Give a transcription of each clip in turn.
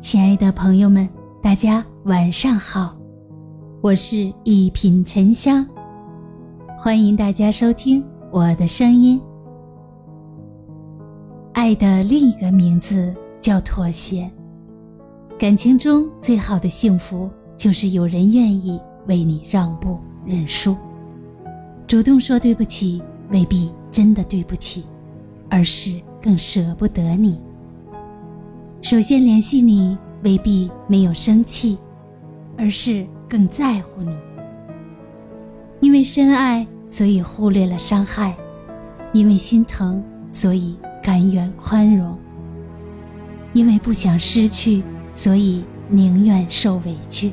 亲爱的朋友们，大家晚上好，我是一品沉香，欢迎大家收听我的声音。爱的另一个名字叫妥协。感情中最好的幸福，就是有人愿意为你让步认输，主动说对不起，未必真的对不起，而是更舍不得你。首先联系你，未必没有生气，而是更在乎你。因为深爱，所以忽略了伤害；因为心疼，所以甘愿宽容；因为不想失去，所以宁愿受委屈。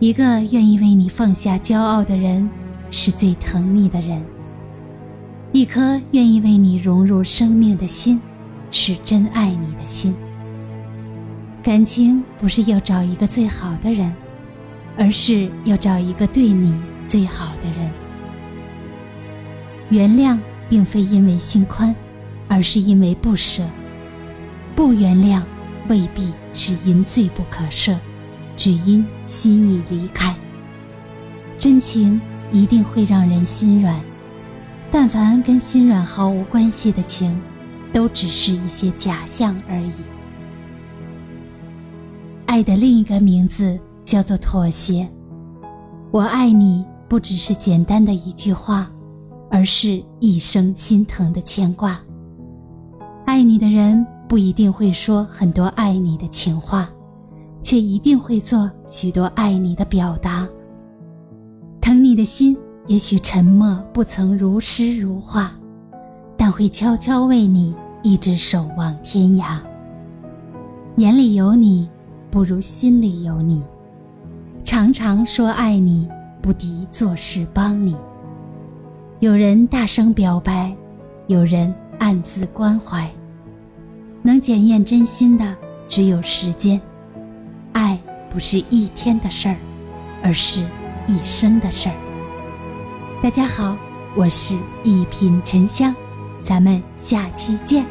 一个愿意为你放下骄傲的人，是最疼你的人；一颗愿意为你融入生命的心。是真爱你的心。感情不是要找一个最好的人，而是要找一个对你最好的人。原谅并非因为心宽，而是因为不舍；不原谅未必是因罪不可赦，只因心已离开。真情一定会让人心软，但凡跟心软毫无关系的情。都只是一些假象而已。爱的另一个名字叫做妥协。我爱你，不只是简单的一句话，而是一生心疼的牵挂。爱你的人不一定会说很多爱你的情话，却一定会做许多爱你的表达。疼你的心，也许沉默不曾如诗如画，但会悄悄为你。一直守望天涯。眼里有你，不如心里有你。常常说爱你，不敌做事帮你。有人大声表白，有人暗自关怀。能检验真心的，只有时间。爱不是一天的事儿，而是一生的事儿。大家好，我是一品沉香，咱们下期见。